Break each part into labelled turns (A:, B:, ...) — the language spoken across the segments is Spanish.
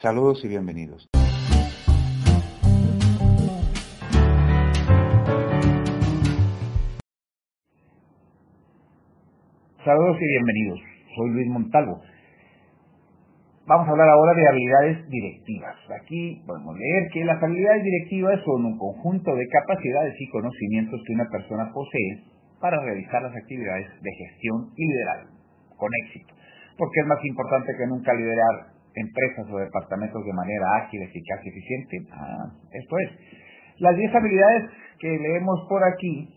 A: Saludos y bienvenidos.
B: Saludos y bienvenidos. Soy Luis Montalvo. Vamos a hablar ahora de habilidades directivas. Aquí podemos leer que las habilidades directivas son un conjunto de capacidades y conocimientos que una persona posee para realizar las actividades de gestión y liderazgo con éxito. Porque es más importante que nunca liderar empresas o departamentos de manera ágil, eficaz y eficiente. Ah, esto es. Las 10 habilidades que leemos por aquí,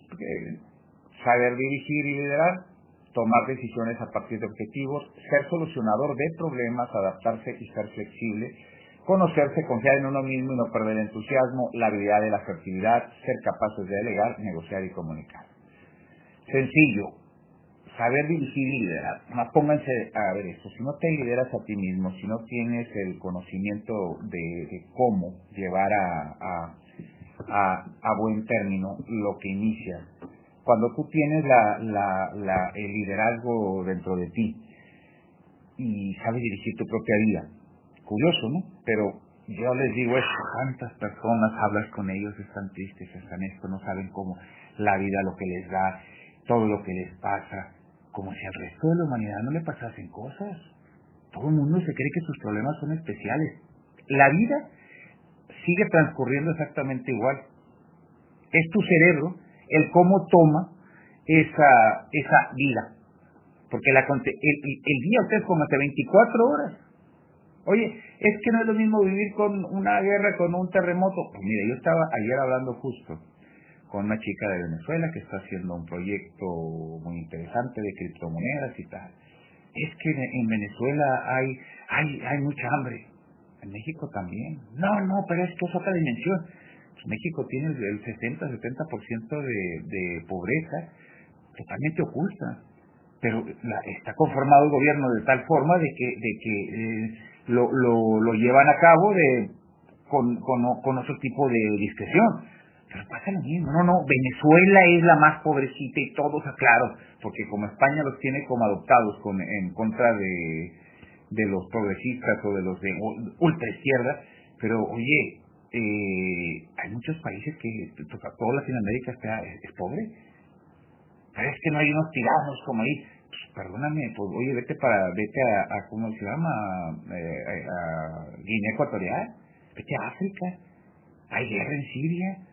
B: saber dirigir y liderar, tomar decisiones a partir de objetivos, ser solucionador de problemas, adaptarse y ser flexible, conocerse, confiar en uno mismo y no perder el entusiasmo, la habilidad de la asertividad, ser capaces de delegar, negociar y comunicar. Sencillo, saber dirigir y liderar. Pónganse a ver esto, si no te lideras a ti mismo, si no tienes el conocimiento de, cómo llevar a, a, buen término lo que inicia, cuando tú tienes la, la, el liderazgo dentro de ti y sabes dirigir tu propia vida, curioso, ¿no? Pero yo les digo esto, cuántas personas hablas con ellos, están tristes, están esto, no saben cómo la vida, lo que les da, todo lo que les pasa, como si al resto de la humanidad no le pasasen cosas. Todo el mundo se cree que sus problemas son especiales. La vida sigue transcurriendo exactamente igual. Es tu cerebro el cómo toma esa, esa vida. Porque el, el, día usted es como hace 24 horas. Oye, es que no es lo mismo vivir con una guerra, con un terremoto. Pues mire, yo estaba ayer hablando justo con una chica de Venezuela que está haciendo un proyecto muy interesante de criptomonedas y tal. Es que en Venezuela hay, hay, hay mucha hambre. En México también. No, no, pero es que es otra dimensión. México tiene el 60-70% de, de pobreza totalmente oculta. Pero está conformado el gobierno de tal forma de que, de que eh, lo, lo, lo, llevan a cabo de, con, con, con otro tipo de discreción pero pasa lo mismo. No, no, Venezuela es la más pobrecita y todos, claro, porque como España los tiene como adoptados con, en contra de, de los progresistas o de los de ultra izquierda, pero oye, eh, hay muchos países que toda Latinoamérica está, es, pobre. Pero es que no hay unos tiranos como ahí. Pues, perdóname, pues oye, vete para, vete a, a ¿cómo se llama? Eh, a Guinea Ecuatorial, vete a África. Hay guerra en Siria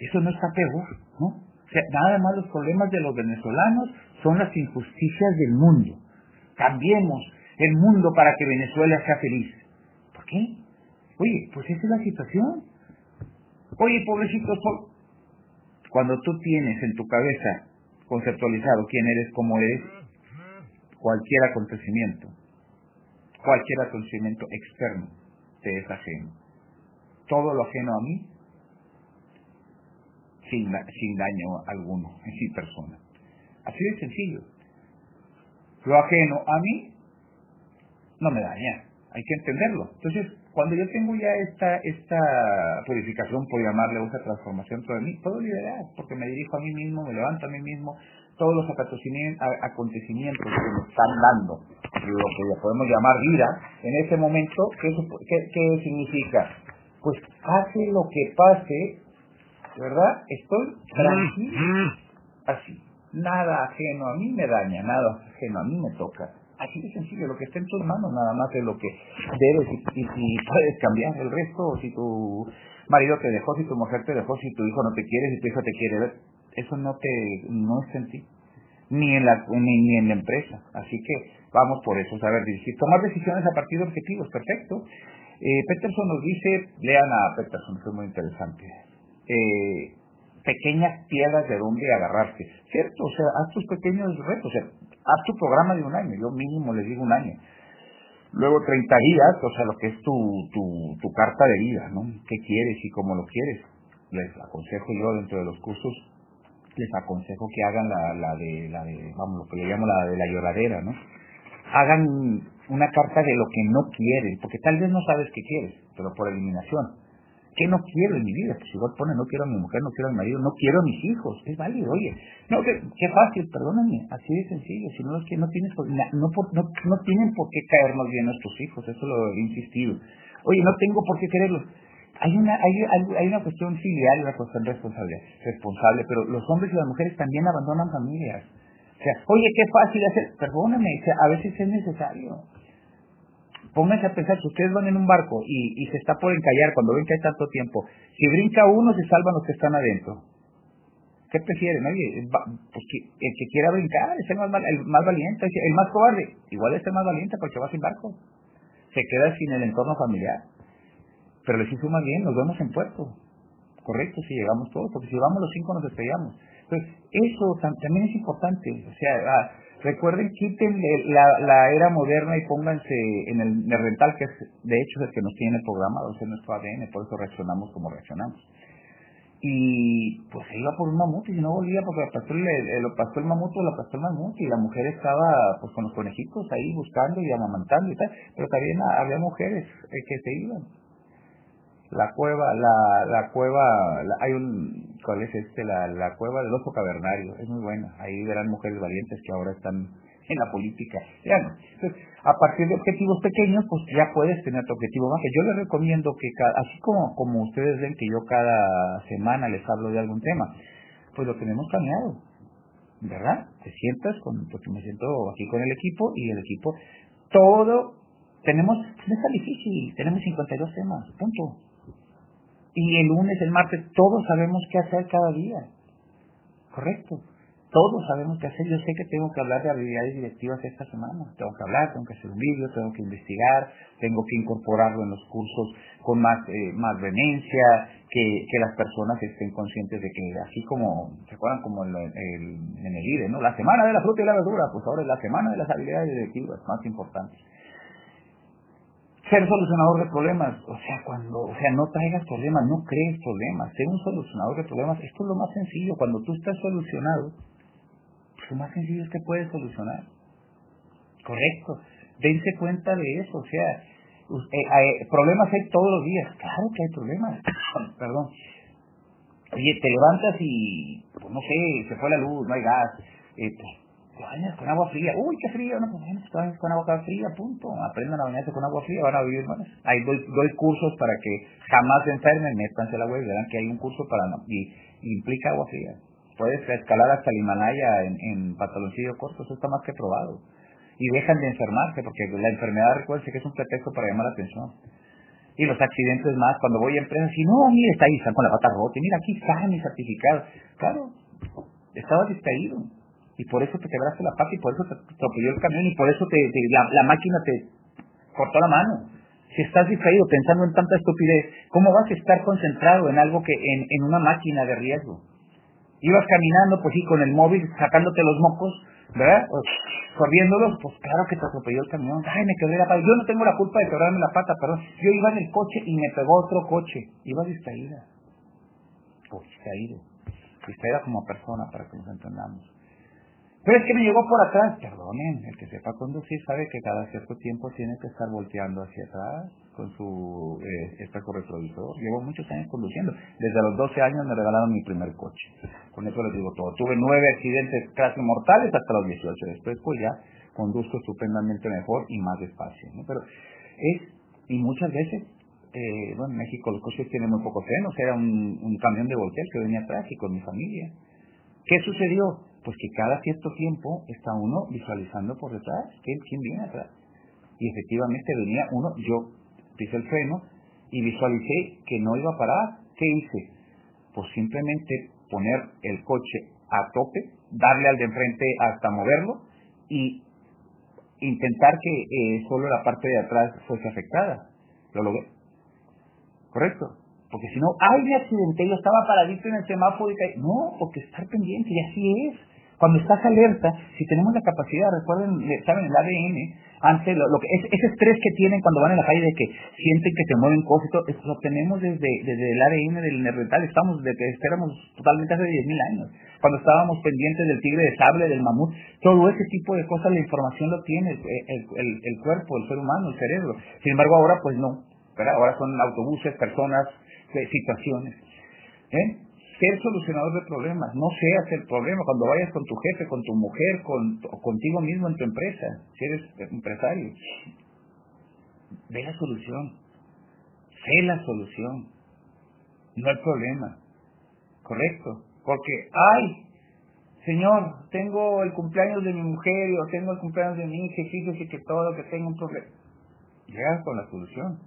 B: eso no está peor, ¿no? Nada más los problemas de los venezolanos son las injusticias del mundo. Cambiemos el mundo para que Venezuela sea feliz. ¿Por qué? Oye, pues esa es la situación. Oye, pobrecitos, cuando tú tienes en tu cabeza conceptualizado quién eres, cómo eres, cualquier acontecimiento, cualquier acontecimiento externo te es ajeno. Todo lo ajeno a mí sin, sin daño alguno en sí persona. Así de sencillo. Lo ajeno a mí no me daña, hay que entenderlo. Entonces, cuando yo tengo ya esta, esta purificación, por llamarle, esa transformación de mí, puedo liberar, porque me dirijo a mí mismo, me levanto a mí mismo, todos los acontecimientos que me están dando, lo que ya podemos llamar vida, en ese momento, ¿qué, qué, qué significa? Pues hace lo que pase, ¿verdad? Estoy tranquilo, mm. así. Nada ajeno a mí me daña, nada ajeno a mí me toca. Así de sencillo, lo que está en tus manos nada más es lo que debes y, si puedes cambiar el resto, si tu marido te dejó, si tu mujer te dejó, si tu hijo no te quiere, si tu hijo te quiere ver, eso no te no es en ti, ni en la ni, ni en la empresa. Así que vamos por eso, saber dirigir, tomar decisiones a partir de objetivos, perfecto. Eh, Peterson nos dice, lean a Peterson, es muy interesante eh, pequeñas piedras de donde agarrarse, ¿cierto? O sea, haz tus pequeños retos, o sea, haz tu programa de un año, yo mínimo les digo un año. Luego 30 días, o sea, lo que es tu, tu, tu carta de vida, ¿no? ¿Qué quieres y cómo lo quieres? Les aconsejo yo dentro de los cursos, les aconsejo que hagan la, la de, la de, vamos, lo que le llamo la de la lloradera, ¿no? Hagan una carta de lo que no quieren, porque tal vez no sabes qué quieres, pero por eliminación ¿Qué no quiero en mi vida? Pues igual pone, no quiero a mi mujer, no quiero a mi marido, no quiero a mis hijos. Es válido, oye. No, qué, qué fácil, perdóname. Así de sencillo. Si no, es que no, tienes, no, no, no tienen por qué caernos bien nuestros hijos. Eso lo he insistido. Oye, no tengo por qué quererlos. Hay una, hay, hay una cuestión filial y una cuestión responsable, responsable, pero los hombres y las mujeres también abandonan familias. O sea, oye, qué fácil hacer, perdóname, a veces es necesario. Pónganse a pensar, si ustedes van en un barco y, y se está por encallar cuando ven que hay tanto tiempo, si brinca uno, se salvan los que están adentro. ¿Qué prefieren? Oye, pues que, el que quiera brincar es el más, el más valiente, el más cobarde. Igual es el más valiente porque va sin barco. Se queda sin el entorno familiar. Pero les hizo más bien, nos vemos en puerto. Correcto, si llegamos todos, porque si vamos los cinco nos despegamos. Entonces, eso también es importante. O sea, ah, recuerden, quiten la, la, era moderna y pónganse en el, rental, que es, de hecho es el que nos tiene programado, es nuestro ADN, por eso reaccionamos como reaccionamos. Y pues se iba por un mamut y no volvía porque lo pasó el, pasó el mamut o lo pasó el mamut y la mujer estaba pues con los conejitos ahí buscando y amamantando y tal, pero también había mujeres eh, que se iban la cueva, la, la cueva, hay un, ¿cuál es este? La, la cueva del oso cavernario, es muy buena, ahí verán mujeres valientes que ahora están en la política. Ya no. Entonces, a partir de objetivos pequeños, pues ya puedes tener tu objetivo más. Yo les recomiendo que, así como, como ustedes ven que yo cada semana les hablo de algún tema, pues lo tenemos planeado, ¿verdad? Te sientas con, porque me siento aquí con el equipo y el equipo, todo, tenemos, no está difícil, tenemos 52 temas, punto y el lunes, el martes, todos sabemos qué hacer cada día. Correcto. Todos sabemos qué hacer. Yo sé que tengo que hablar de habilidades directivas esta semana. Tengo que hablar, tengo que hacer un vídeo, tengo que investigar, tengo que incorporarlo en los cursos con más, eh, más vehemencia, que, que las personas estén conscientes de que así como, ¿se acuerdan como el, en el IDE, ¿no? La semana de la fruta y la verdura, pues ahora es la semana de las habilidades directivas más importantes ser solucionador de problemas, o sea, cuando, o sea, no traigas problemas, no crees problemas, ser un solucionador de problemas, esto es lo más sencillo, cuando tú estás solucionado, lo más sencillo es que puedes solucionar. Correcto. Dense cuenta de eso, o sea, eh, problemas hay todos los días, claro que hay problemas, perdón. Oye, te levantas y, pues no sé, se fue la luz, no hay gas, eh, pues, bañas con agua fría. Uy, qué frío, no, pues con agua fría, punto. Aprendan a bañarse con agua fría, van a vivir más. Hay doy, cursos para que jamás se enfermen, métanse el agua y verán que hay un curso para no, y, implica agua fría. Puedes escalar hasta el Himalaya en, en pantaloncillo corto, eso está más que probado. Y dejan de enfermarse, porque la enfermedad, recuerden que es un pretexto para llamar la atención. Y los accidentes más, cuando voy a empresas, y no, mire, está ahí, están con la pata rota, y mira, aquí está mi certificado. Claro, estaba distraído y por eso te quebraste la pata y por eso te atropelló el camión y por eso te, la, máquina te cortó la mano. Si estás distraído pensando en tanta estupidez, ¿cómo vas a estar concentrado en algo que en, en una máquina de riesgo? Ibas caminando, pues sí, con el móvil, sacándote los mocos, ¿verdad? corriéndolos, pues claro que te atropelló el camión. Ay, me quebré la pata. Yo no tengo la culpa de quebrarme la pata, perdón. Yo iba en el coche y me pegó otro coche. Iba distraída. Pues distraído. Distraída como persona, para que nos entendamos. Pero es que me llegó por atrás. Perdonen, el que sepa conducir sabe que cada cierto tiempo tiene que estar volteando hacia atrás con su eh, espejo retrovisor. Llevo muchos años conduciendo. Desde los 12 años me regalaron mi primer coche. Con eso les digo todo. Tuve nueve accidentes casi mortales hasta los 18. Después pues ya conduzco estupendamente mejor y más despacio. Pero es, y muchas veces, eh, bueno, en México los coches tienen muy pocos frenos. Era un, un camión de volteo que venía atrás y con mi familia. ¿Qué sucedió? Pues que cada cierto tiempo está uno visualizando por detrás quién, viene atrás. Y efectivamente venía uno, yo pise el freno y visualicé que no iba a parar. ¿Qué hice? Pues simplemente poner el coche a tope, darle al de enfrente hasta moverlo y intentar que eh, solo la parte de atrás fuese afectada. Lo logré. ¿Correcto? Porque si no, ay, me accidenté, yo estaba paradito en el semáforo y caí. No, porque estar pendiente, y así es. Cuando estás alerta, si tenemos la capacidad, recuerden, saben, el ADN, antes lo, que ese estrés que tienen cuando van en la calle de que sienten que se mueven cosas lo tenemos desde, desde el ADN del neandertal, estamos desde que esperamos totalmente hace 10.000 años. Cuando estábamos pendientes del tigre de sable, del mamut, todo ese tipo de cosas, la información lo tiene el, el, el cuerpo, el ser humano, el cerebro. Sin embargo, ahora pues no, ¿verdad? Ahora son autobuses, personas, eh, situaciones. ¿Eh? Ser solucionador de problemas, no seas el problema cuando vayas con tu jefe, con tu mujer, con, contigo mismo en tu empresa, si eres empresario. Ve la solución. Sé la solución, no el problema. ¿Correcto? Porque, ay, Señor, tengo el cumpleaños de mi mujer o tengo el cumpleaños de mi hija, fíjese que todo, que tengo un problema. Llega con la solución.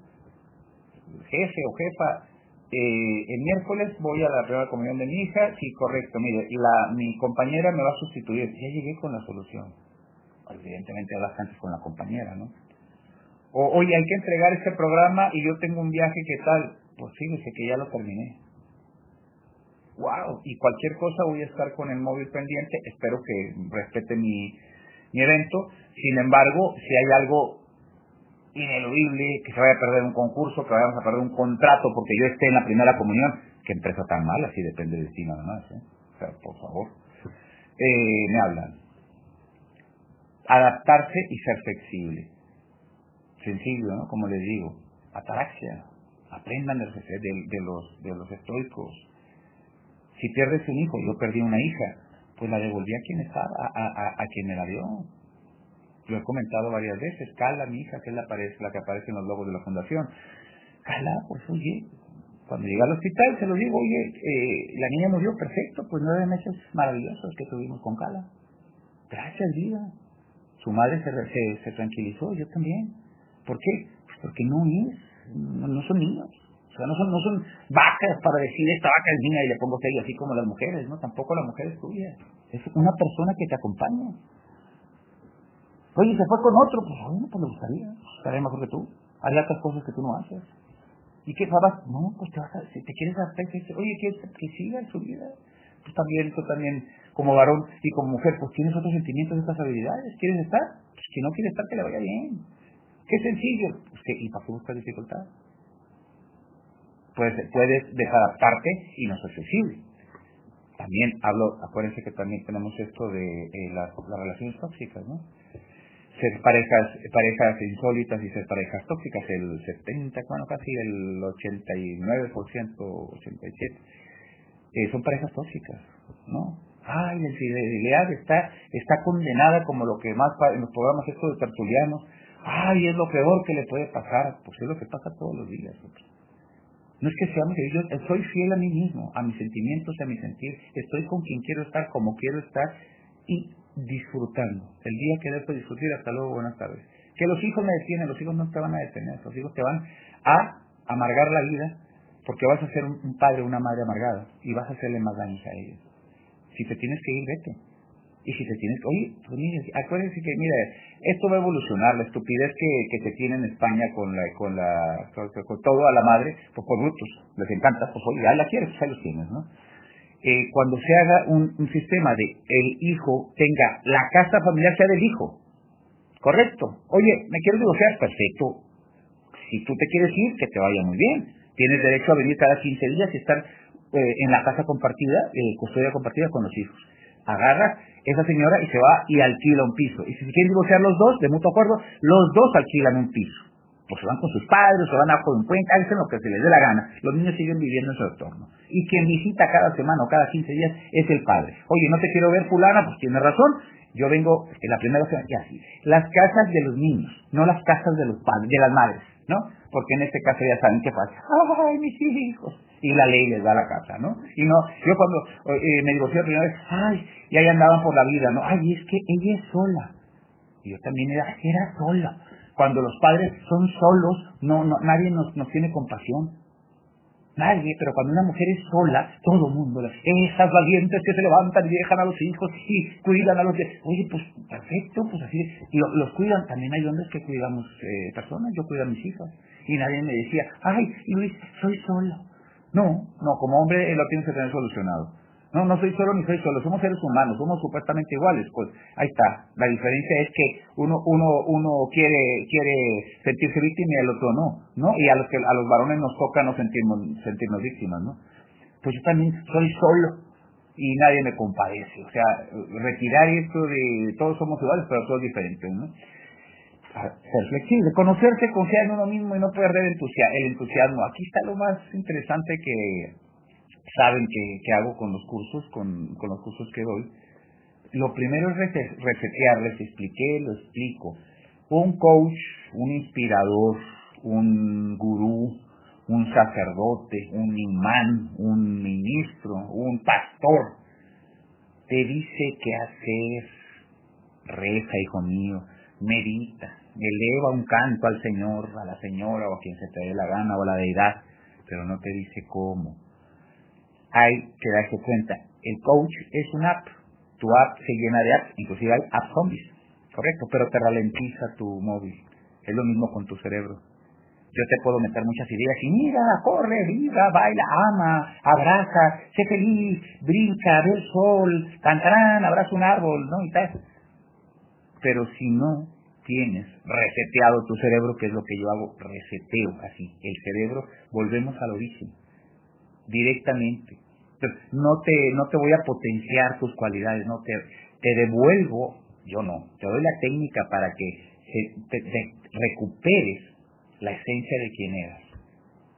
B: Jefe o jefa, eh, el miércoles voy a la primera comunión de mi hija, sí, correcto, mire, la, mi compañera me va a sustituir. Ya llegué con la solución. Evidentemente hablas antes con la compañera, ¿no? O, oye, hay que entregar este programa y yo tengo un viaje, ¿qué tal? Pues fíjese que ya lo terminé. Wow, y cualquier cosa voy a estar con el móvil pendiente, espero que respete mi, mi evento. Sin embargo, si hay algo ineludible, que se vaya a perder un concurso, que vayamos a perder un contrato porque yo esté en la primera comunión, que empresa tan mala, así depende de ti nada más, ¿eh? O sea, por favor. Eh, me hablan. Adaptarse y ser flexible. Sencillo, ¿no? Como les digo. Ataraxia. Aprendan de, de, los, de los estoicos. Si pierdes un hijo, yo perdí una hija, pues la devolví a quien estaba, a quien me la dio lo he comentado varias veces, Carla, mi hija, que es la, la que aparece en los logos de la fundación. Carla, pues oye, cuando llega al hospital se lo digo, oye, eh, la niña murió perfecto, pues nueve meses maravillosos que tuvimos con Carla. Gracias, vida. Su madre se, se, tranquilizó, yo también. ¿Por qué? Pues porque no es, no, son niños. O sea, no son, no son vacas para decir esta vaca es mía y le pongo sello así como las mujeres, ¿no? Tampoco la mujer es tuya. Es una persona que te acompaña. Oye, se fue con otro, pues bueno, pues le gustaría, estaría mejor que tú, haría otras cosas que tú no haces. ¿Y qué sabes? No, pues te vas a, si te quieres hacer, oye, que, que siga en su vida. Pues también, tú también, como varón y como mujer, pues tienes otros sentimientos, otras habilidades, ¿quieres estar? Pues que no quiere estar, que le vaya bien. Qué sencillo. Pues que, ¿y para qué buscas dificultad? Pues puedes desadaptarte y no ser sensible. También hablo, acuérdense que también tenemos esto de eh, las relaciones tóxicas, ¿no? Ser parejas parejas insólitas y ser parejas tóxicas, el 70, bueno, casi el 89%, 87%, eh, son parejas tóxicas, ¿no? Ay, la infidelidad está, está condenada como lo que más en los programas estos de tertulianos, ay, es lo peor que le puede pasar, pues es lo que pasa todos los días. No es que seamos, yo soy fiel a mí mismo, a mis sentimientos, a mi sentir, estoy con quien quiero estar, como quiero estar, y disfrutando. El día que dejo de disfrutar, hasta luego, buenas tardes. Que los hijos me detienen, los hijos no te van a detener, los hijos te van a amargar la vida porque vas a ser un, padre una madre amargada y vas a hacerle más daño a ellos. Si te tienes que ir, vete. Y si te tienes que, oye, pues mire, acuérdense que, mira, esto va a evolucionar, la estupidez que, que se tiene en España con la, con la, con, todo a la madre, pues por brutos, les encanta, pues oye, ya la quieres, pues ahí los tienes, ¿no? Eh, cuando se haga un, sistema de el hijo tenga la casa familiar sea del hijo. Correcto. Oye, me quiero divorciar, perfecto. Si tú te quieres ir, que te vaya muy bien. Tienes derecho a venir cada 15 días y estar eh, en la casa compartida, eh, custodia compartida con los hijos. Agarra esa señora y se va y alquila un piso. Y si se quieren divorciar los dos, de mutuo acuerdo, los dos alquilan un piso pues se van con sus padres, se van a un puente, hacen lo que se les dé la gana. Los niños siguen viviendo en su entorno. Y quien visita cada semana o cada 15 días es el padre. Oye, no te quiero ver fulana, pues tiene razón. Yo vengo en la primera semana y así. Las casas de los niños, no las casas de los padres, de las madres, ¿no? Porque en este caso ya saben qué pasa. Ay, mis hijos. Y la ley les da la casa, ¿no? Y no, yo cuando eh, me divorcié la primera vez, ay, y ahí andaban por la vida, ¿no? Ay, es que ella es sola. Y yo también era, era sola cuando los padres son solos, no, no nadie nos, nos tiene compasión. Nadie, pero cuando una mujer es sola, todo el mundo, esas valientes que se levantan y dejan a los hijos y cuidan a los que, oye, pues perfecto, pues así, y los cuidan, también hay hombres que cuidamos eh, personas, yo cuido a mis hijas, y nadie me decía, ay, Luis, soy solo. No, no, como hombre lo tienes que tener solucionado. No, no soy solo ni soy solo, somos seres humanos, somos supuestamente iguales, pues ahí está. La diferencia es que uno uno uno quiere quiere sentirse víctima y el otro no, ¿no? Y a los que a los varones nos toca no sentirnos sentirnos víctimas, ¿no? Pues yo también soy solo y nadie me compadece, o sea, retirar esto de todos somos iguales, pero todos diferentes, ¿no? Ser flexible, conocerse, confiar en uno mismo y no perder el entusiasmo. Aquí está lo más interesante que saben que, hago con los cursos, con, con, los cursos que doy. Lo primero es resetear, les expliqué, lo explico. Un coach, un inspirador, un gurú, un sacerdote, un imán, un ministro, un pastor, te dice qué hacer, reza, hijo mío, medita, eleva un canto al Señor, a la señora o a quien se te dé la gana o a la deidad, pero no te dice cómo. Hay que darse cuenta, el coach es una app, tu app se llena de apps, inclusive hay app zombies, correcto, pero te ralentiza tu móvil. Es lo mismo con tu cerebro. Yo te puedo meter muchas ideas y mira, corre, viva, baila, ama, abraza, sé feliz, brinca, ve el sol, cantarán, abraza un árbol, ¿no? Y tal. Pero si no tienes reseteado tu cerebro, que es lo que yo hago, reseteo así, el cerebro, volvemos al origen, directamente. no te, no te voy a potenciar tus cualidades, no te, te devuelvo, yo no, te doy la técnica para que te recuperes la esencia de quién eras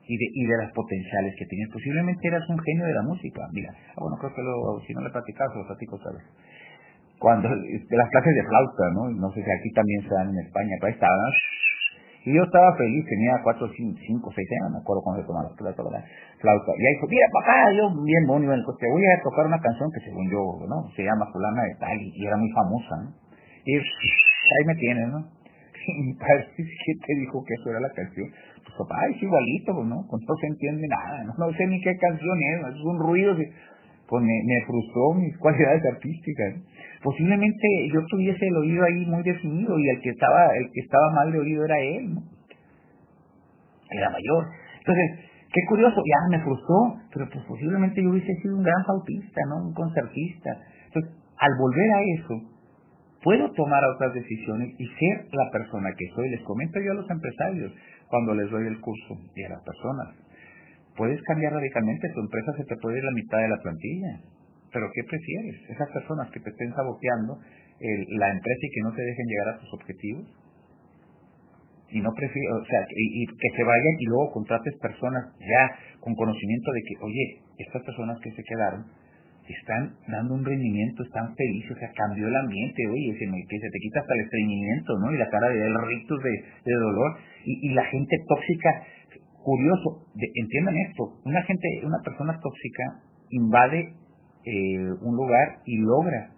B: y de, y de las potenciales que tenías. Posiblemente eras un genio de la música. Mira, ah, bueno, creo que lo, si no le platicas, lo platico otra vez. Cuando, de las clases de flauta, ¿no? No sé si aquí también se dan en España, pero estaban. Y yo estaba feliz, tenía cuatro, cinco, seis años, no me acuerdo cuando se tomaba la flauta. Y ahí dijo, mira papá, yo bien bonito, te voy a tocar una canción que según yo, ¿no? Se llama fulana de tal y, era muy famosa, ¿no? Y ahí me tienes, ¿no? mi padre te dijo que eso era la canción. Pues papá, es igualito, pues, ¿no? Pues no se entiende nada, no, sé ni qué canción es, es un ruido. Pues me, me frustró mis cualidades artísticas. Posiblemente yo tuviese el oído ahí muy definido y el que estaba, el que estaba mal de oído era él, ¿no? Era mayor. Entonces, qué curioso, ya me frustró, pero pues posiblemente yo hubiese sido un gran flautista, ¿no? Un concertista. Entonces, al volver a eso, puedo tomar otras decisiones y ser la persona que soy. Les comento yo a los empresarios cuando les doy el curso y a las personas. Puedes cambiar radicalmente, tu empresa se te puede ir la mitad de la plantilla. Pero ¿qué prefieres? Esas personas que te estén saboteando la empresa y que no te dejen llegar a tus objetivos. Y no prefiero, o sea, y, que se vayan y luego contrates personas ya con conocimiento de que, oye, estas personas que se quedaron, están dando un rendimiento, están felices, o sea, cambió el ambiente, oye, se, que se te quita hasta el estreñimiento, ¿no? Y la cara de rictus de, de dolor, y, y, la gente tóxica, curioso, entiendan esto, una gente, una persona tóxica invade eh, un lugar y logra,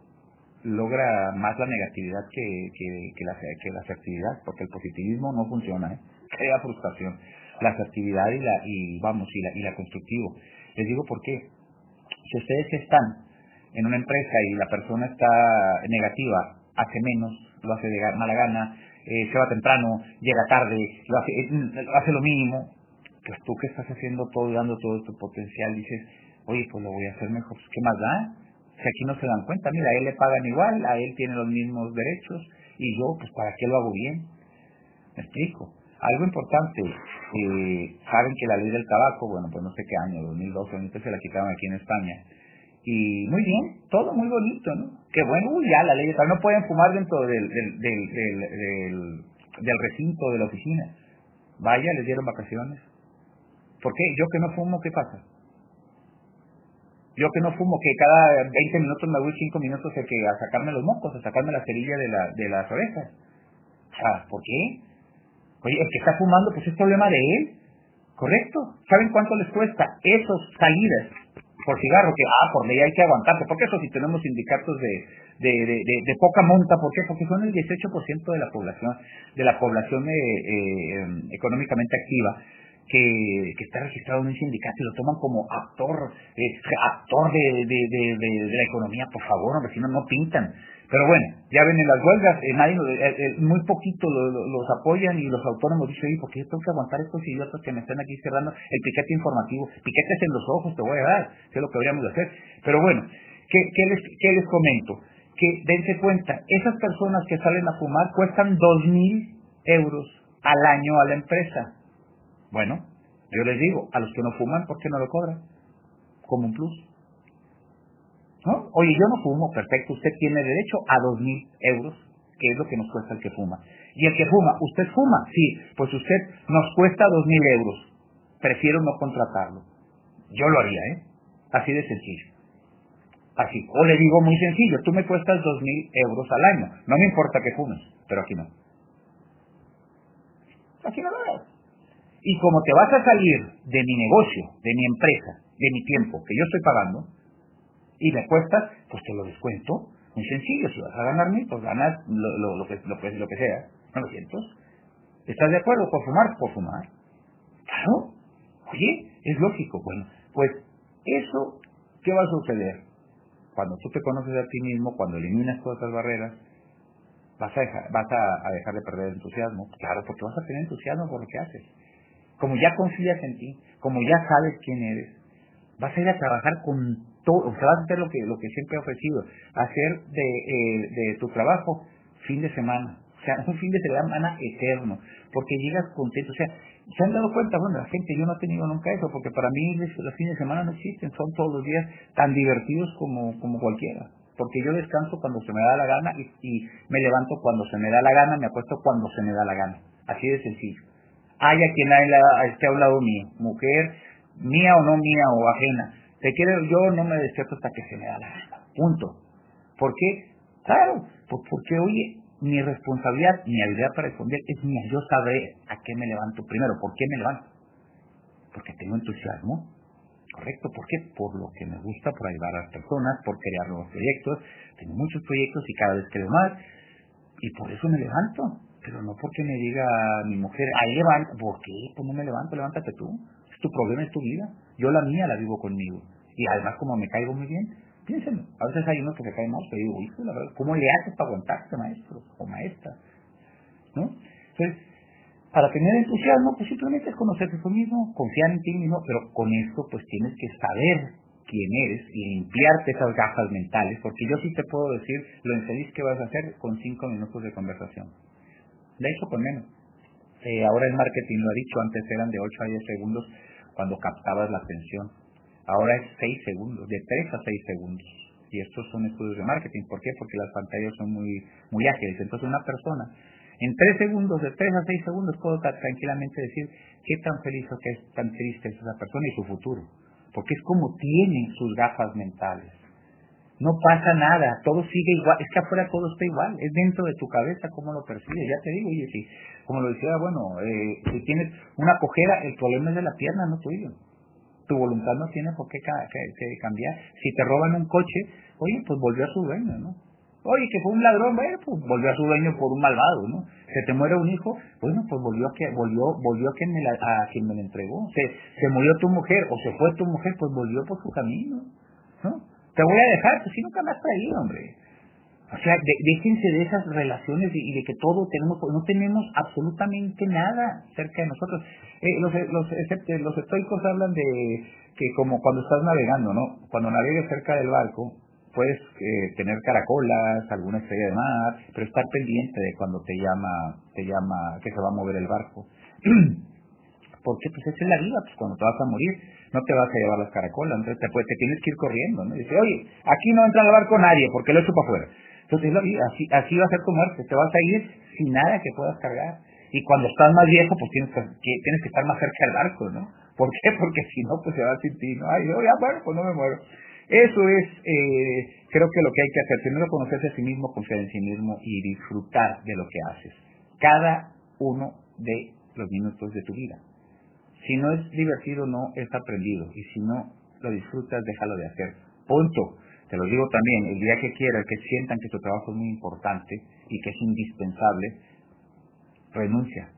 B: logra más la negatividad que, que, la, que la asertividad, porque el positivismo no funciona, ¿eh? crea frustración, la asertividad y la, y vamos, y la, y la constructivo. Les digo por qué, si ustedes están en una empresa y la persona está negativa, hace menos, lo hace de mala gana, eh, se va temprano, llega tarde, lo hace, eh, hace lo mínimo, pues tú que estás haciendo todo, dando todo tu potencial, dices, oye, pues lo voy a hacer mejor, pues, ¿qué más da? Si aquí no se dan cuenta, mira, a él le pagan igual, a él tiene los mismos derechos, y yo, pues, ¿para qué lo hago bien? ¿Me explico? Algo importante, eh, saben que la ley del tabaco, bueno, pues no sé qué año, 2012, entonces se la quitaron aquí en España. Y muy bien, todo muy bonito, ¿no? Qué bueno, uy, ya la ley del tabaco, no pueden fumar dentro del, del, del, del, recinto de la oficina. Vaya, les dieron vacaciones. ¿Por qué? Yo que no fumo, ¿qué pasa? Yo que no fumo, que cada 20 minutos me voy 5 minutos a, que, a sacarme los mocos, a sacarme la cerilla de, la, de las orejas. O ¿por qué? Oye, el que está fumando, pues es problema de él. ¿Correcto? ¿Saben cuánto les cuesta esos salidas por cigarro? Que, ah, por ley hay que aguantarse. Porque eso si tenemos sindicatos de, de, de, poca monta, ¿por qué? Porque son el 18% de la población, de la población eh, eh, económicamente activa. Que, que, está registrado en un sindicato y lo toman como actor, eh, actor de, de, la economía, por favor, hombre, si no, no pintan. Pero bueno, ya ven en las huelgas, eh, nadie, eh, eh, muy poquito los apoyan y los autónomos dicen, oye, ¿por qué yo tengo que aguantar estos idiotas que me están aquí cerrando el piquete informativo? Piquetes en los ojos te voy a dar, que es lo que habríamos de hacer. Pero bueno, ¿qué, les, qué les comento? Que dense cuenta, esas personas que salen a fumar cuestan dos mil euros al año a la empresa. Bueno, yo les digo, a los que no fuman, ¿por qué no lo cobran? Como un plus. ¿no? Oye, yo no fumo, perfecto, usted tiene derecho a dos mil euros, que es lo que nos cuesta el que fuma. Y el que fuma, ¿usted fuma? Sí, pues usted nos cuesta dos mil euros. Prefiero no contratarlo. Yo lo haría, ¿eh? Así de sencillo. Así. O le digo muy sencillo, tú me cuestas dos mil euros al año. No me importa que fumes, pero aquí no. Aquí no lo veo. Y como te vas a salir de mi negocio, de mi empresa, de mi tiempo que yo estoy pagando, y me cuesta, pues te lo descuento. Muy sencillo, si vas a ganar mil, pues ganas lo, lo, que, lo, que, lo que sea, 900. ¿Estás de acuerdo? ¿Por fumar? Por fumar. Claro. Oye, es lógico. Bueno, pues eso, ¿qué va a suceder? Cuando tú te conoces a ti mismo, cuando eliminas todas esas barreras, vas a dejar, vas a, dejar de perder entusiasmo. Claro, porque vas a tener entusiasmo por lo que haces. Como ya confías en ti, como ya sabes quién eres, vas a ir a trabajar con todo, o sea, vas a hacer lo que, lo que siempre he ofrecido, hacer de, eh, de tu trabajo fin de semana, o sea, un fin de semana eterno, porque llegas contento, o sea, se han dado cuenta, bueno, la gente, yo no he tenido nunca eso, porque para mí los fines de semana no existen, son todos los días tan divertidos como, como cualquiera porque yo descanso cuando se me da la gana y, me levanto cuando se me da la gana, me acuesto cuando se me da la gana. Así de sencillo. Haya quien esté a un lado mío, mujer, mía o no mía o ajena. Te quiero, yo no me despierto hasta que se me da la gana. Punto. ¿Por qué? Claro, pues porque oye, mi responsabilidad, mi habilidad para responder es mía. Yo sabré a qué me levanto primero. ¿Por qué me levanto? Porque tengo entusiasmo, ¿correcto? ¿Por qué? Por lo que me gusta, por ayudar a las personas, por crear nuevos proyectos. Tengo muchos proyectos y cada vez creo más. Y por eso me levanto. Pero no porque me diga mi mujer, ahí levanta. ¿Por qué? Pues no me levanto, levántate tú. Es tu problema, es tu vida. Yo la mía la vivo conmigo. Y además como me caigo muy bien, piénsenlo. A veces hay uno que se cae mal, pero digo, hijo, la verdad, ¿cómo le haces para aguantarte, maestro o maestra? ¿No? Entonces, para tener entusiasmo, pues simplemente es conocerte tú mismo, confiar en ti mismo, pero con esto pues tienes que saber quién eres y limpiarte esas gafas mentales, porque yo sí te puedo decir lo infeliz que vas a hacer con cinco minutos de conversación. De hecho, con menos. Eh, ahora el marketing lo ha dicho, antes eran de 8 a 10 segundos cuando captabas la atención. Ahora es 6 segundos, de 3 a 6 segundos. Y estos son estudios de marketing. ¿Por qué? Porque las pantallas son muy, muy ágiles. Entonces una persona en tres segundos, de tres a seis segundos, puedo tranquilamente decir qué tan feliz o qué tan triste es esa persona y su futuro. Porque es como tienen sus gafas mentales. No pasa nada, todo sigue igual, es que afuera todo está igual, es dentro de tu cabeza cómo lo percibes, ya te digo, oye, si, como lo decía, bueno, eh, si tienes una cojera, el problema es de la pierna, no tuyo. Tu voluntad no tiene por qué, qué cambiar. Si te roban un coche, oye, pues volvió a su dueño, ¿no? Oye, que fue un ladrón, bueno, pues volvió a su dueño por un malvado, ¿no? Se te muere un hijo, bueno, pues volvió a que volvió volvió a quien me la, a quien me entregó. Se, se murió tu mujer o se fue tu mujer, pues volvió por su camino, ¿no? Te voy a dejar, pues si nunca me has traído, hombre. O sea, déjense de esas relaciones y, de que todo tenemos, no tenemos absolutamente nada cerca de nosotros. Eh, los, los, los estoicos hablan de que como cuando estás navegando, ¿no? Cuando navegues cerca del barco, puedes eh, tener caracolas, alguna estrella de mar, pero estar pendiente de cuando te llama, te llama que se va a mover el barco. Porque pues esa es la vida, pues cuando te vas a morir, no te vas a llevar las caracolas, entonces te, te tienes que ir corriendo, ¿no? dice, oye, aquí no entra al barco nadie, porque lo he hecho para afuera. Entonces así, así va a ser tu muerte, te vas a ir sin nada que puedas cargar. Y cuando estás más viejo, pues tienes que, tienes que estar más cerca del barco, ¿no? ¿Por qué? Porque si no, pues se va sin ti, ¿no? Ay, yo ya muero, pues no me muero. Eso es, eh, creo que lo que hay que hacer. Primero conocerse a sí mismo, confiar en sí mismo y disfrutar de lo que haces. Cada uno de los minutos de tu vida. Si no es divertido, no es aprendido. Y si no lo disfrutas, déjalo de hacer. Punto. Te lo digo también, el día que quieras, que sientan que tu trabajo es muy importante y que es indispensable, renuncia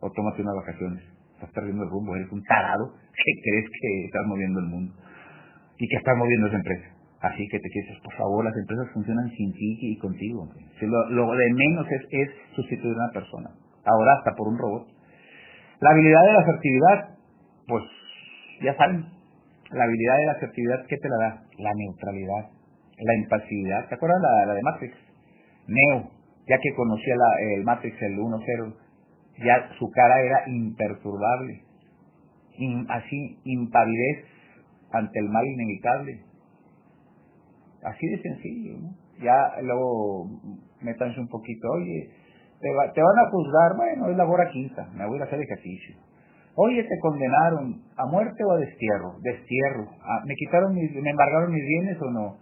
B: o tómate unas vacaciones. Estás perdiendo el rumbo, eres un tarado que crees que estás moviendo el mundo y que está moviendo esa empresa. Así que te quieres, por favor, las empresas funcionan sin ti y contigo. Si lo, de menos es, es sustituir a una persona. Ahora hasta por un robot. La habilidad de la asertividad, pues ya saben, la habilidad de la asertividad, ¿qué te la da? La neutralidad, la impasividad. ¿Te acuerdas la, la de Matrix? Neo, ya que conocía la, el Matrix, el 1-0, ya su cara era imperturbable, así, impavidez ante el mal inevitable. Así de sencillo. Ya luego métanse un poquito, oye, te, te van a juzgar, bueno, es la hora quinta, me voy a hacer ejercicio. Oye, te condenaron a muerte o a destierro, destierro. Ah, ¿Me quitaron mis, me embargaron mis bienes o no?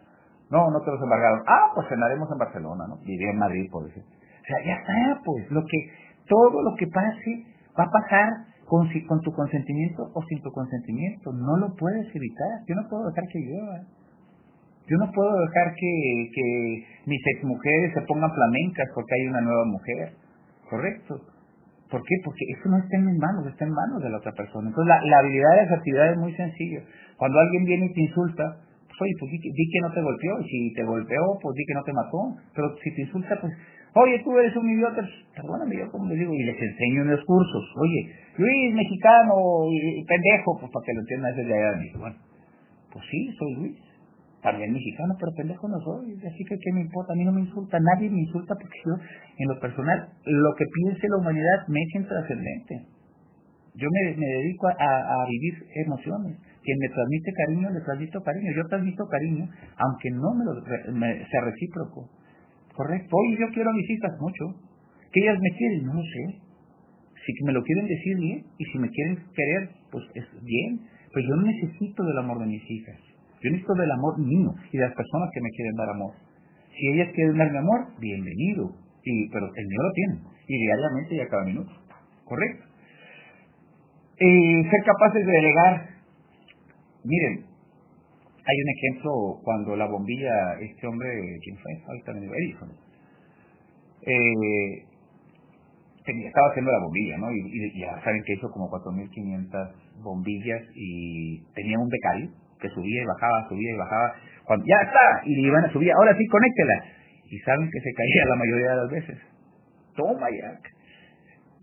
B: No, no te los embargaron. Ah, pues cenaremos en Barcelona, ¿no? Viví en Madrid, por decir. O sea, ya está, pues, lo que, todo lo que pase va a pasar con, con tu consentimiento o sin tu consentimiento. No lo puedes evitar. Yo no puedo dejar que llueva. Yo no puedo dejar que, que mis exmujeres se pongan flamencas porque hay una nueva mujer. ¿Correcto? ¿Por qué? Porque eso no está en mis manos, está en manos de la otra persona. Entonces la, la habilidad de la actividad es muy sencilla. Cuando alguien viene y te insulta, pues oye, pues di, que no te golpeó, y si te golpeó, pues di que no te mató. Pero si te insulta, pues, oye, tú eres un idiota, perdóname, yo como les digo, y les enseño en los cursos, oye, Luis, mexicano, pendejo, pues para que lo entiendan desde allá. Bueno, pues sí, soy Luis también mexicano, pero pendejo no soy, así que ¿qué me importa? A mí no me insulta, nadie me insulta porque yo, en lo personal, lo que piense la humanidad me es trascendente. Yo me, me dedico a, a, vivir emociones. Quien me transmite cariño, le transmito cariño. Yo transmito cariño, aunque no me lo me, sea recíproco. Correcto. Oye, yo quiero a mis hijas mucho. Que ellas me quieren, no lo sé. Si me lo quieren decir bien, y si me quieren querer, pues es bien. Pero yo necesito del amor de mis hijas yo necesito del amor mío y de las personas que me quieren dar amor. Si ellas quieren darme amor, bienvenido. Y, pero el mío lo tienen. Y diariamente y a cada minuto. ¿Correcto? ser capaces de delegar. Miren, hay un ejemplo cuando la bombilla, este hombre, ¿quién fue? Ahorita me digo, Edison. Eh, estaba haciendo la bombilla, ¿no? Y, y, ya saben que hizo como 4.500 bombillas y tenía un becario que subía y bajaba, subía y bajaba. Cuando, ya está, y le iban a subir, ahora sí, conéctela. Y saben que se caía la mayoría de las veces. Toma ya.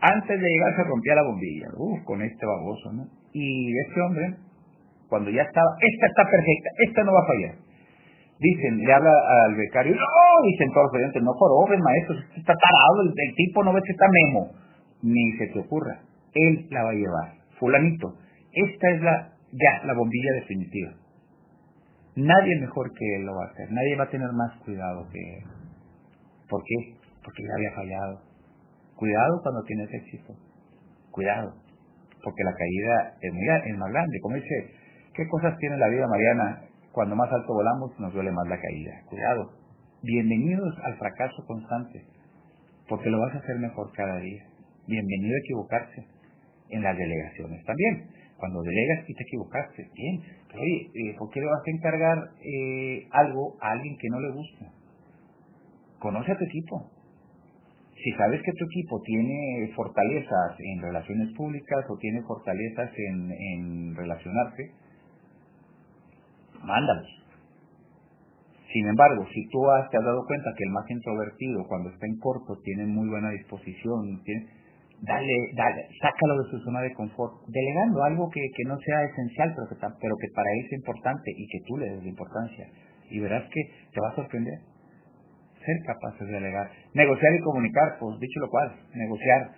B: Antes de llegar se rompía la bombilla. Uf, con este baboso, ¿no? Y este hombre, cuando ya estaba, esta está perfecta, esta no va a fallar. Dicen, le habla al becario, no, dicen todos los oyentes, no jorobes, maestro, está tarado, el, tipo no ve que está memo. Ni se te ocurra, él la va a llevar. Fulanito, esta es la ya, la bombilla definitiva. Nadie mejor que él lo va a hacer, nadie va a tener más cuidado que él. ¿Por qué? Porque ya había fallado. Cuidado cuando tienes éxito. Cuidado. Porque la caída es, muy, es más grande. Como dice, ¿qué cosas tiene la vida, Mariana? Cuando más alto volamos nos duele más la caída. Cuidado. Bienvenidos al fracaso constante. Porque lo vas a hacer mejor cada día. Bienvenido a equivocarse en las delegaciones también cuando delegas y te equivocaste, bien, pero oye, eh, ¿por qué le vas a encargar eh, algo a alguien que no le gusta? Conoce a tu equipo. Si sabes que tu equipo tiene fortalezas en relaciones públicas o tiene fortalezas en, relacionarse, mándalos. Sin embargo, si tú has, te has dado cuenta que el más introvertido, cuando está en corto, tiene muy buena disposición, tiene, dale, dale, sácalo de su zona de confort, delegando algo que, que no sea esencial, pero que, pero que para él es importante y que tú le des importancia. Y verás que te va a sorprender. Ser capaces de delegar. Negociar y comunicar, pues dicho lo cual, negociar.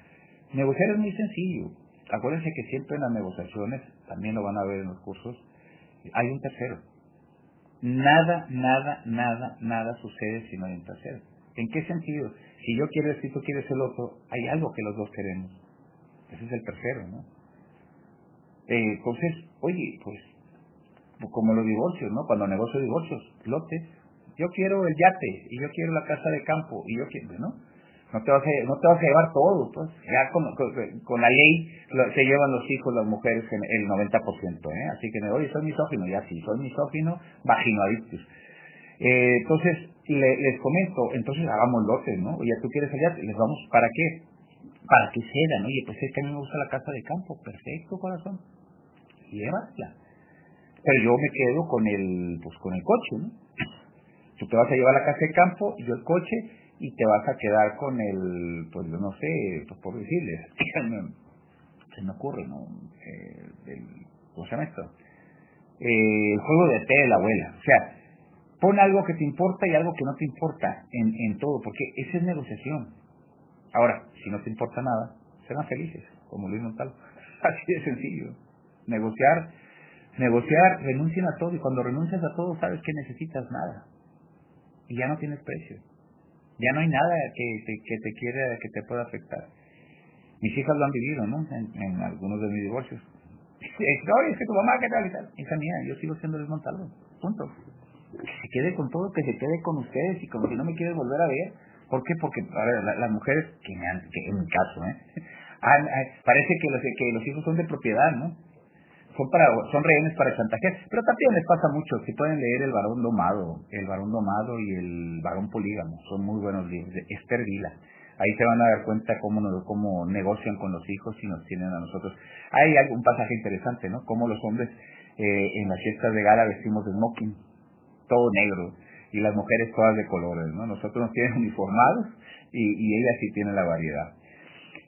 B: Negociar es muy sencillo. Acuérdense que siempre en las negociaciones, también lo van a ver en los cursos, hay un tercero. Nada, nada, nada, nada sucede si no hay un tercero. ¿En qué sentido? Si yo quiero y tú quieres el otro, hay algo que los dos queremos. Ese es el tercero, ¿no? Eh, entonces, oye, pues, como los divorcios, ¿no? Cuando negocio divorcios, lotes, yo quiero el yate y yo quiero la casa de campo y yo quiero, ¿no? No te vas a, no te vas a llevar todo, pues. Ya con, con, la ley se llevan los hijos, las mujeres, el 90%, ¿eh? Así que, oye, soy misógino, ya sí, soy misógino, vaginoadictus. Eh, entonces, les comento, entonces hagamos lotes, ¿no? Oye, tú quieres allá, les vamos, ¿para qué? Para que cedan, oye, pues es que a me gusta la casa de campo, perfecto, corazón, llévatela. Pero yo me quedo con el, pues con el coche, ¿no? Tú te vas a llevar la casa de campo yo el coche y te vas a quedar con el, pues yo no sé, pues por decirles, se me ocurre, ¿no? Eh, el, ¿Cómo se llama esto? Eh, el juego de té de la abuela. O sea, Pon algo que te importa y algo que no te importa en, todo, porque esa es negociación. Ahora, si no te importa nada, serán felices, como Luis Montalvo. Así de sencillo. Negociar, negociar, renuncien a todo y cuando renuncias a todo sabes que necesitas nada. Y ya no tienes precio. Ya no hay nada que te, que te quiera, que te pueda afectar. Mis hijas lo han vivido, ¿no? En, algunos de mis divorcios. Oye, es que tu mamá, ¿qué tal y tal? Hija mía, yo sigo siendo Luis Montalvo. Punto se quede con todo, que se quede con ustedes y como si no me quieres volver a ver. ¿Por qué? Porque, las mujeres, que, me han, que en mi caso, ¿eh? Ah, ah, parece que los, que los hijos son de propiedad, ¿no? Son, para, son rehenes para chantajear. Pero también les pasa mucho. Si pueden leer El varón domado, El varón domado y El varón polígamo. Son muy buenos libros. De Esther Vila. Ahí se van a dar cuenta cómo, cómo negocian con los hijos y nos tienen a nosotros. Hay algún pasaje interesante, ¿no? Cómo los hombres eh, en las fiestas de gala vestimos de smoking, todo negro, y las mujeres todas de colores, ¿no? Nosotros nos tienen uniformados y, y ellas sí tienen la variedad.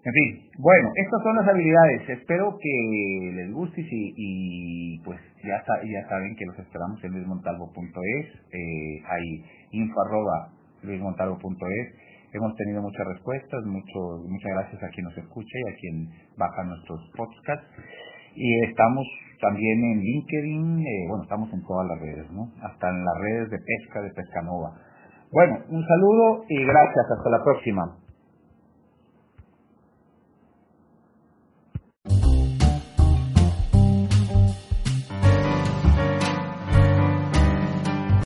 B: En fin, bueno, estas son las habilidades. Espero que les guste y, pues ya, ya saben que los esperamos en luismontalvo.es. Eh, hay info arroba luismontalvo.es. Hemos tenido muchas respuestas, mucho, muchas gracias a quien nos escucha y a quien baja nuestros podcasts. Y estamos también en LinkedIn, eh, bueno, estamos en todas las redes, ¿no? Hasta en las redes de pesca de Pescanova. Bueno, un saludo y gracias. Hasta la próxima.